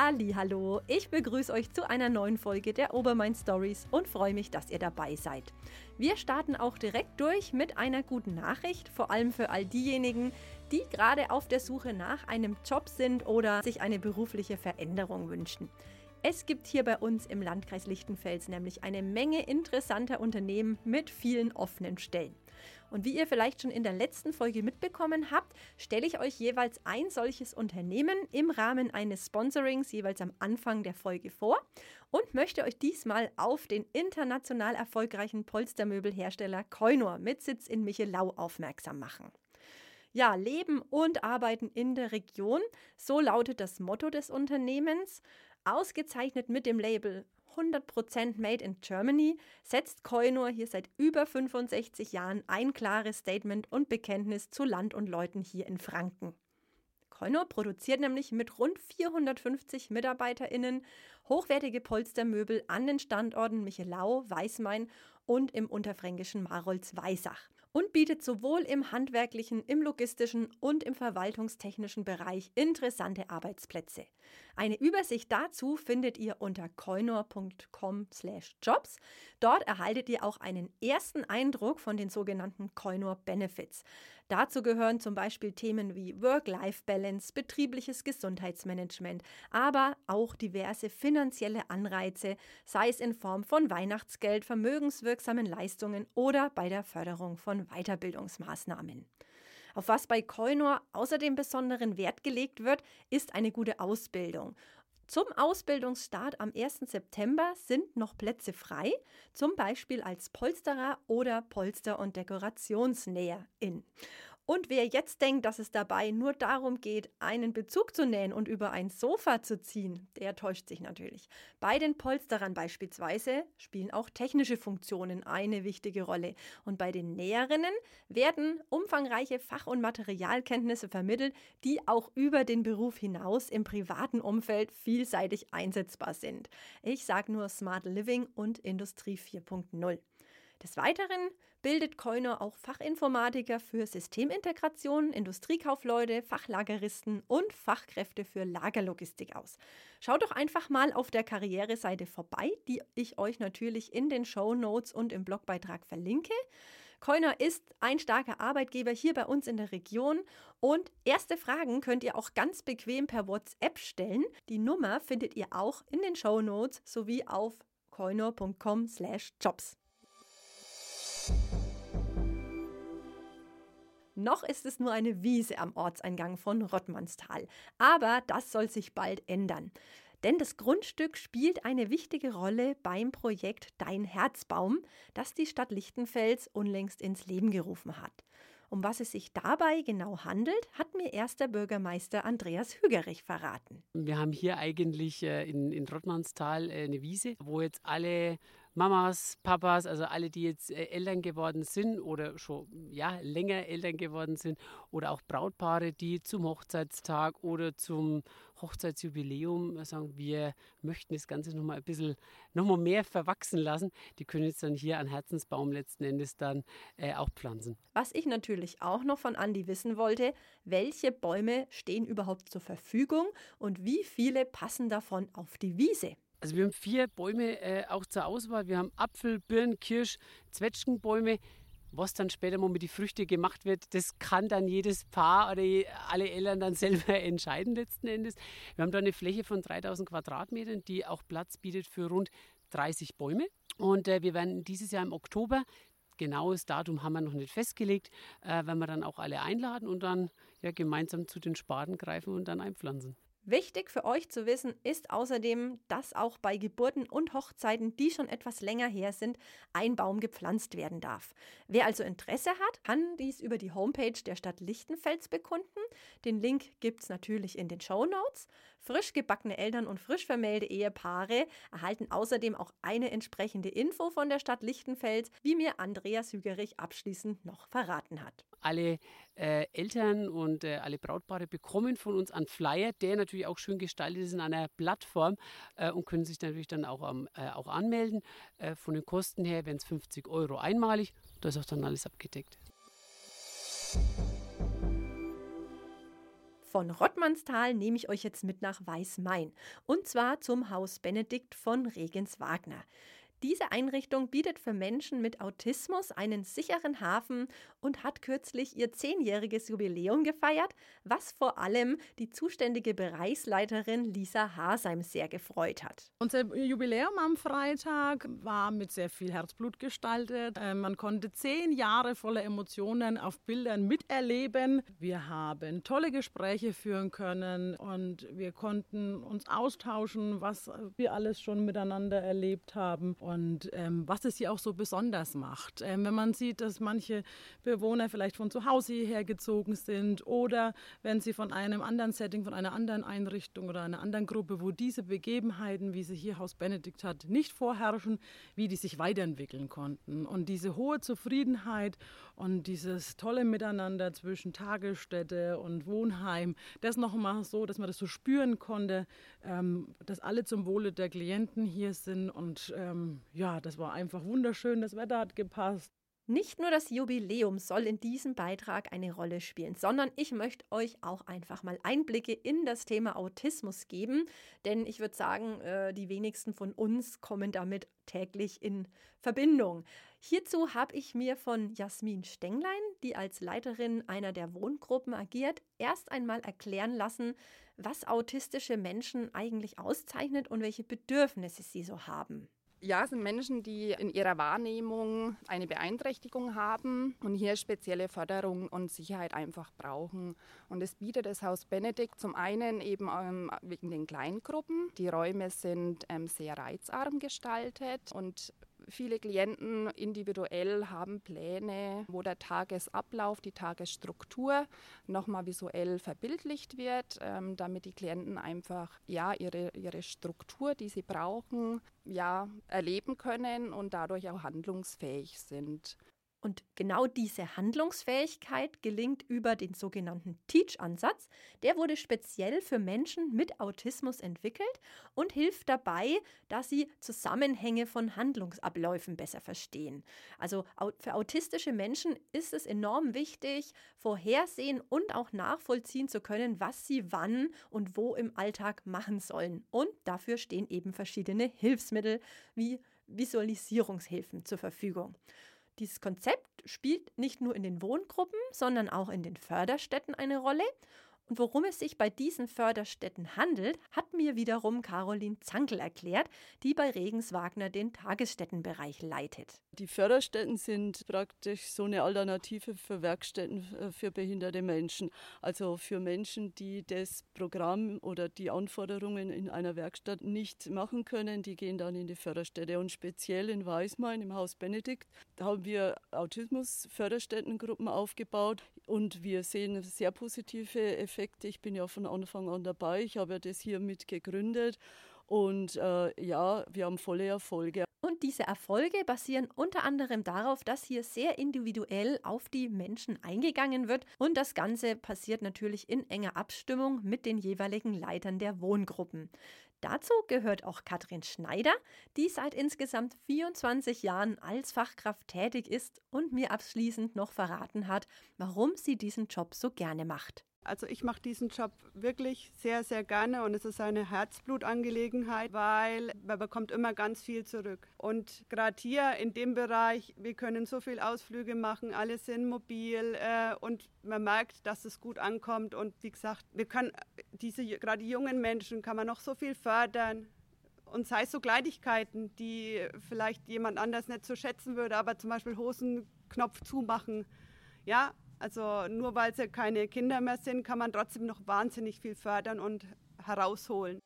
Hallo, ich begrüße euch zu einer neuen Folge der Obermain Stories und freue mich, dass ihr dabei seid. Wir starten auch direkt durch mit einer guten Nachricht, vor allem für all diejenigen, die gerade auf der Suche nach einem Job sind oder sich eine berufliche Veränderung wünschen. Es gibt hier bei uns im Landkreis Lichtenfels nämlich eine Menge interessanter Unternehmen mit vielen offenen Stellen. Und wie ihr vielleicht schon in der letzten Folge mitbekommen habt, stelle ich euch jeweils ein solches Unternehmen im Rahmen eines Sponsorings jeweils am Anfang der Folge vor und möchte euch diesmal auf den international erfolgreichen Polstermöbelhersteller Koinor mit Sitz in Michelau aufmerksam machen. Ja, Leben und Arbeiten in der Region, so lautet das Motto des Unternehmens, ausgezeichnet mit dem Label 100% Made in Germany setzt Koinor hier seit über 65 Jahren ein klares Statement und Bekenntnis zu Land und Leuten hier in Franken. Koinor produziert nämlich mit rund 450 MitarbeiterInnen hochwertige Polstermöbel an den Standorten Michelau, Weißmain und im unterfränkischen Marolz-Weisach und bietet sowohl im handwerklichen, im logistischen und im verwaltungstechnischen Bereich interessante Arbeitsplätze. Eine Übersicht dazu findet ihr unter coinor.com/jobs. Dort erhaltet ihr auch einen ersten Eindruck von den sogenannten Coinor Benefits. Dazu gehören zum Beispiel Themen wie Work-Life-Balance, betriebliches Gesundheitsmanagement, aber auch diverse finanzielle Anreize, sei es in Form von Weihnachtsgeld, vermögenswirksamen Leistungen oder bei der Förderung von von Weiterbildungsmaßnahmen. Auf was bei Koinor außerdem besonderen Wert gelegt wird, ist eine gute Ausbildung. Zum Ausbildungsstart am 1. September sind noch Plätze frei, zum Beispiel als Polsterer oder Polster- und Dekorationsnäherin. Und wer jetzt denkt, dass es dabei nur darum geht, einen Bezug zu nähen und über ein Sofa zu ziehen, der täuscht sich natürlich. Bei den Polsterern beispielsweise spielen auch technische Funktionen eine wichtige Rolle. Und bei den Näherinnen werden umfangreiche Fach- und Materialkenntnisse vermittelt, die auch über den Beruf hinaus im privaten Umfeld vielseitig einsetzbar sind. Ich sage nur Smart Living und Industrie 4.0. Des Weiteren bildet Koiner auch Fachinformatiker für Systemintegration, Industriekaufleute, Fachlageristen und Fachkräfte für Lagerlogistik aus. Schaut doch einfach mal auf der Karriereseite vorbei, die ich euch natürlich in den Show Notes und im Blogbeitrag verlinke. Koiner ist ein starker Arbeitgeber hier bei uns in der Region und erste Fragen könnt ihr auch ganz bequem per WhatsApp stellen. Die Nummer findet ihr auch in den Show Notes sowie auf koiner.com/jobs. Noch ist es nur eine Wiese am Ortseingang von Rottmannsthal. Aber das soll sich bald ändern. Denn das Grundstück spielt eine wichtige Rolle beim Projekt Dein Herzbaum, das die Stadt Lichtenfels unlängst ins Leben gerufen hat. Um was es sich dabei genau handelt, hat mir erster Bürgermeister Andreas Hügerich verraten. Wir haben hier eigentlich äh, in, in Rottmannsthal äh, eine Wiese, wo jetzt alle Mamas, Papas, also alle, die jetzt äh, Eltern geworden sind oder schon ja, länger Eltern geworden sind oder auch Brautpaare, die zum Hochzeitstag oder zum Hochzeitsjubiläum sagen, wir möchten das Ganze nochmal ein bisschen nochmal mehr verwachsen lassen, die können jetzt dann hier an Herzensbaum letzten Endes dann äh, auch pflanzen. Was ich natürlich auch noch von Andi wissen wollte, welche Bäume stehen überhaupt zur Verfügung und wie viele passen davon auf die Wiese? Also wir haben vier Bäume äh, auch zur Auswahl. Wir haben Apfel, Birn, Kirsch, Zwetschgenbäume. Was dann später mal mit den Früchten gemacht wird, das kann dann jedes Paar oder alle Eltern dann selber entscheiden letzten Endes. Wir haben da eine Fläche von 3000 Quadratmetern, die auch Platz bietet für rund 30 Bäume. Und äh, wir werden dieses Jahr im Oktober genaues Datum haben wir noch nicht festgelegt, äh, wenn wir dann auch alle einladen und dann ja, gemeinsam zu den Spaten greifen und dann einpflanzen. Wichtig für euch zu wissen ist außerdem, dass auch bei Geburten und Hochzeiten, die schon etwas länger her sind, ein Baum gepflanzt werden darf. Wer also Interesse hat, kann dies über die Homepage der Stadt Lichtenfels bekunden. Den Link gibt es natürlich in den Show Notes. Frisch gebackene Eltern und frisch vermählte Ehepaare erhalten außerdem auch eine entsprechende Info von der Stadt Lichtenfels, wie mir Andreas Hügerich abschließend noch verraten hat. Alle äh, Eltern und äh, alle Brautpaare bekommen von uns einen Flyer, der natürlich auch schön gestaltet ist in einer Plattform äh, und können sich natürlich dann auch, äh, auch anmelden. Äh, von den Kosten her wären es 50 Euro einmalig. Da ist auch dann alles abgedeckt. Von Rottmannsthal nehme ich euch jetzt mit nach Weißmain. Und zwar zum Haus Benedikt von Regens Wagner. Diese Einrichtung bietet für Menschen mit Autismus einen sicheren Hafen und hat kürzlich ihr zehnjähriges Jubiläum gefeiert, was vor allem die zuständige Bereichsleiterin Lisa Hasheim sehr gefreut hat. Unser Jubiläum am Freitag war mit sehr viel Herzblut gestaltet. Äh, man konnte zehn Jahre voller Emotionen auf Bildern miterleben. Wir haben tolle Gespräche führen können und wir konnten uns austauschen, was wir alles schon miteinander erlebt haben und ähm, was es hier auch so besonders macht. Ähm, wenn man sieht, dass manche Bewohner vielleicht von zu Hause hierher gezogen sind oder wenn sie von einem anderen Setting, von einer anderen Einrichtung oder einer anderen Gruppe, wo diese Begebenheiten, wie sie hier Haus Benedikt hat, nicht vorherrschen, wie die sich weiterentwickeln konnten. Und diese hohe Zufriedenheit und dieses tolle Miteinander zwischen Tagesstätte und Wohnheim, das nochmal so, dass man das so spüren konnte, ähm, dass alle zum Wohle der Klienten hier sind und ähm, ja, das war einfach wunderschön, das Wetter hat gepasst. Nicht nur das Jubiläum soll in diesem Beitrag eine Rolle spielen, sondern ich möchte euch auch einfach mal Einblicke in das Thema Autismus geben, denn ich würde sagen, äh, die wenigsten von uns kommen damit täglich in Verbindung. Hierzu habe ich mir von Jasmin Stenglein, die als Leiterin einer der Wohngruppen agiert, erst einmal erklären lassen, was autistische Menschen eigentlich auszeichnet und welche Bedürfnisse sie so haben. Ja, es sind Menschen, die in ihrer Wahrnehmung eine Beeinträchtigung haben und hier spezielle Förderung und Sicherheit einfach brauchen. Und es bietet das Haus Benedikt zum einen eben ähm, wegen den Kleingruppen. Die Räume sind ähm, sehr reizarm gestaltet und Viele Klienten individuell haben Pläne, wo der Tagesablauf, die Tagesstruktur nochmal visuell verbildlicht wird, ähm, damit die Klienten einfach ja, ihre, ihre Struktur, die sie brauchen, ja, erleben können und dadurch auch handlungsfähig sind. Und genau diese Handlungsfähigkeit gelingt über den sogenannten Teach-Ansatz. Der wurde speziell für Menschen mit Autismus entwickelt und hilft dabei, dass sie Zusammenhänge von Handlungsabläufen besser verstehen. Also für autistische Menschen ist es enorm wichtig, vorhersehen und auch nachvollziehen zu können, was sie wann und wo im Alltag machen sollen. Und dafür stehen eben verschiedene Hilfsmittel wie Visualisierungshilfen zur Verfügung. Dieses Konzept spielt nicht nur in den Wohngruppen, sondern auch in den Förderstätten eine Rolle und worum es sich bei diesen Förderstätten handelt, hat mir wiederum Caroline Zankel erklärt, die bei Regens Wagner den Tagesstättenbereich leitet. Die Förderstätten sind praktisch so eine Alternative für Werkstätten äh, für behinderte Menschen. Also für Menschen, die das Programm oder die Anforderungen in einer Werkstatt nicht machen können, die gehen dann in die Förderstätte. Und speziell in Weismain im Haus Benedikt haben wir Autismus-Förderstättengruppen aufgebaut und wir sehen sehr positive Effekte. Ich bin ja von Anfang an dabei. Ich habe ja das hier mit gegründet. Und äh, ja, wir haben volle Erfolge. Und diese Erfolge basieren unter anderem darauf, dass hier sehr individuell auf die Menschen eingegangen wird. Und das Ganze passiert natürlich in enger Abstimmung mit den jeweiligen Leitern der Wohngruppen. Dazu gehört auch Katrin Schneider, die seit insgesamt 24 Jahren als Fachkraft tätig ist und mir abschließend noch verraten hat, warum sie diesen Job so gerne macht. Also ich mache diesen Job wirklich sehr, sehr gerne und es ist eine Herzblutangelegenheit, weil man bekommt immer ganz viel zurück. Und gerade hier in dem Bereich, wir können so viele Ausflüge machen, alle sind mobil äh, und man merkt, dass es gut ankommt. Und wie gesagt, wir können diese gerade jungen Menschen kann man noch so viel fördern. Und sei es so Kleinigkeiten, die vielleicht jemand anders nicht so schätzen würde, aber zum Beispiel Hosenknopf zumachen. Ja, also nur weil sie keine Kinder mehr sind, kann man trotzdem noch wahnsinnig viel fördern und herausholen.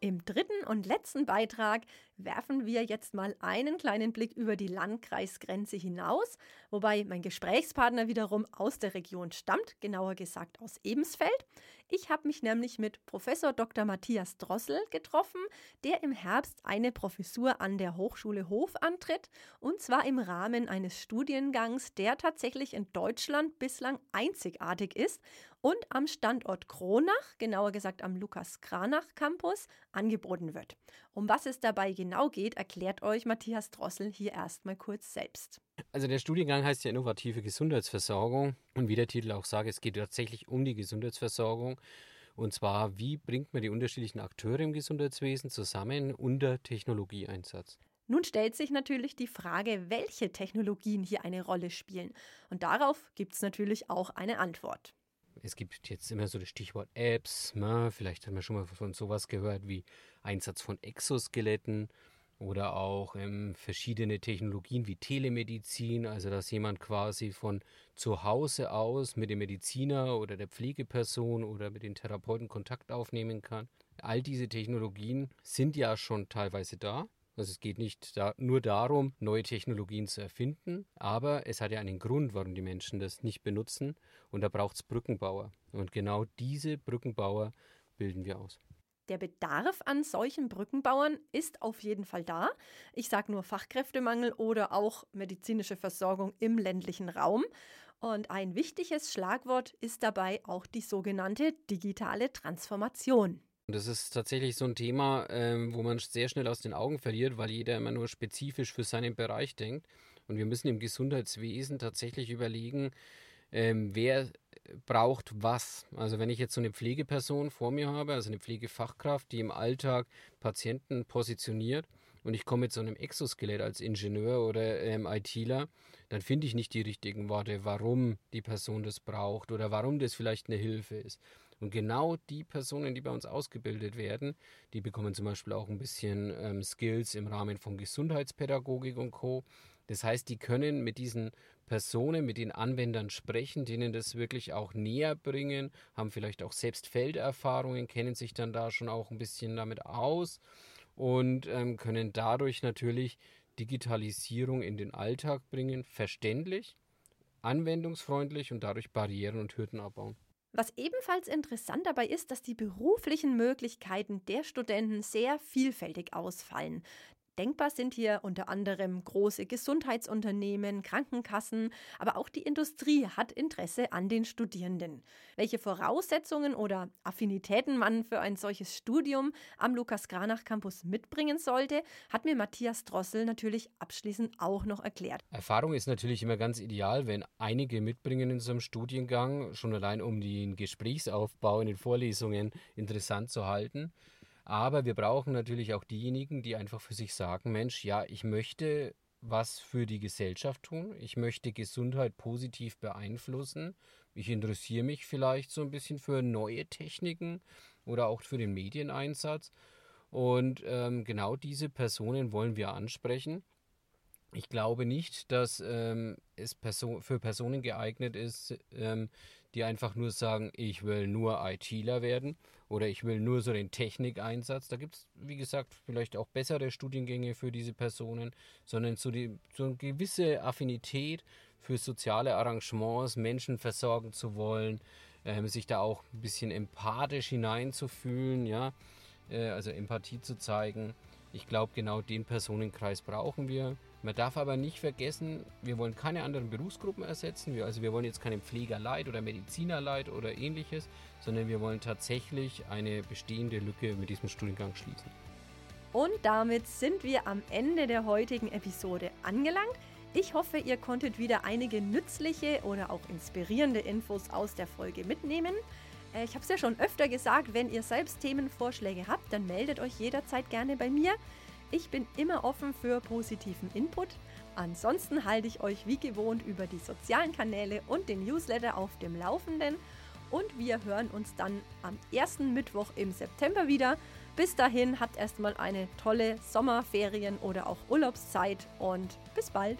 Im dritten und letzten Beitrag werfen wir jetzt mal einen kleinen Blick über die Landkreisgrenze hinaus, wobei mein Gesprächspartner wiederum aus der Region stammt, genauer gesagt aus Ebensfeld. Ich habe mich nämlich mit Professor Dr. Matthias Drossel getroffen, der im Herbst eine Professur an der Hochschule Hof antritt, und zwar im Rahmen eines Studiengangs, der tatsächlich in Deutschland bislang einzigartig ist und am Standort Kronach, genauer gesagt am Lukas Kranach Campus, angeboten wird. Um was es dabei genau geht, erklärt euch Matthias Drossel hier erstmal kurz selbst. Also der Studiengang heißt ja innovative Gesundheitsversorgung und wie der Titel auch sagt, es geht tatsächlich um die Gesundheitsversorgung. Und zwar, wie bringt man die unterschiedlichen Akteure im Gesundheitswesen zusammen unter Technologieeinsatz? Nun stellt sich natürlich die Frage, welche Technologien hier eine Rolle spielen. Und darauf gibt es natürlich auch eine Antwort. Es gibt jetzt immer so das Stichwort Apps. Ne? Vielleicht hat man schon mal von sowas gehört wie Einsatz von Exoskeletten oder auch ähm, verschiedene Technologien wie Telemedizin, also dass jemand quasi von zu Hause aus mit dem Mediziner oder der Pflegeperson oder mit den Therapeuten Kontakt aufnehmen kann. All diese Technologien sind ja schon teilweise da. Also es geht nicht da, nur darum, neue Technologien zu erfinden, aber es hat ja einen Grund, warum die Menschen das nicht benutzen und da braucht es Brückenbauer. Und genau diese Brückenbauer bilden wir aus. Der Bedarf an solchen Brückenbauern ist auf jeden Fall da. Ich sage nur Fachkräftemangel oder auch medizinische Versorgung im ländlichen Raum. Und ein wichtiges Schlagwort ist dabei auch die sogenannte digitale Transformation. Das ist tatsächlich so ein Thema, ähm, wo man sehr schnell aus den Augen verliert, weil jeder immer nur spezifisch für seinen Bereich denkt. Und wir müssen im Gesundheitswesen tatsächlich überlegen, ähm, wer braucht was. Also wenn ich jetzt so eine Pflegeperson vor mir habe, also eine Pflegefachkraft, die im Alltag Patienten positioniert und ich komme mit so einem Exoskelett als Ingenieur oder ähm, ITler, dann finde ich nicht die richtigen Worte, warum die Person das braucht oder warum das vielleicht eine Hilfe ist. Und genau die Personen, die bei uns ausgebildet werden, die bekommen zum Beispiel auch ein bisschen ähm, Skills im Rahmen von Gesundheitspädagogik und Co. Das heißt, die können mit diesen Personen, mit den Anwendern sprechen, denen das wirklich auch näher bringen, haben vielleicht auch selbst Felderfahrungen, kennen sich dann da schon auch ein bisschen damit aus und ähm, können dadurch natürlich Digitalisierung in den Alltag bringen, verständlich, anwendungsfreundlich und dadurch Barrieren und Hürden abbauen. Was ebenfalls interessant dabei ist, dass die beruflichen Möglichkeiten der Studenten sehr vielfältig ausfallen. Denkbar sind hier unter anderem große Gesundheitsunternehmen, Krankenkassen, aber auch die Industrie hat Interesse an den Studierenden. Welche Voraussetzungen oder Affinitäten man für ein solches Studium am Lukas Granach Campus mitbringen sollte, hat mir Matthias Drossel natürlich abschließend auch noch erklärt. Erfahrung ist natürlich immer ganz ideal, wenn einige mitbringen in so einem Studiengang, schon allein um den Gesprächsaufbau in den Vorlesungen interessant zu halten. Aber wir brauchen natürlich auch diejenigen, die einfach für sich sagen, Mensch, ja, ich möchte was für die Gesellschaft tun. Ich möchte Gesundheit positiv beeinflussen. Ich interessiere mich vielleicht so ein bisschen für neue Techniken oder auch für den Medieneinsatz. Und ähm, genau diese Personen wollen wir ansprechen. Ich glaube nicht, dass ähm, es Person für Personen geeignet ist, ähm, die einfach nur sagen, ich will nur ITler werden oder ich will nur so den Technikeinsatz. Da gibt es, wie gesagt, vielleicht auch bessere Studiengänge für diese Personen, sondern so, die, so eine gewisse Affinität für soziale Arrangements, Menschen versorgen zu wollen, ähm, sich da auch ein bisschen empathisch hineinzufühlen, ja, äh, also Empathie zu zeigen. Ich glaube, genau den Personenkreis brauchen wir. Man darf aber nicht vergessen, wir wollen keine anderen Berufsgruppen ersetzen. Wir, also wir wollen jetzt keinen Pflegerleid oder Medizinerleid oder ähnliches, sondern wir wollen tatsächlich eine bestehende Lücke mit diesem Studiengang schließen. Und damit sind wir am Ende der heutigen Episode angelangt. Ich hoffe, ihr konntet wieder einige nützliche oder auch inspirierende Infos aus der Folge mitnehmen. Äh, ich habe es ja schon öfter gesagt, wenn ihr selbst Themenvorschläge habt, dann meldet euch jederzeit gerne bei mir. Ich bin immer offen für positiven Input. Ansonsten halte ich euch wie gewohnt über die sozialen Kanäle und den Newsletter auf dem Laufenden. Und wir hören uns dann am ersten Mittwoch im September wieder. Bis dahin habt erstmal eine tolle Sommerferien oder auch Urlaubszeit und bis bald.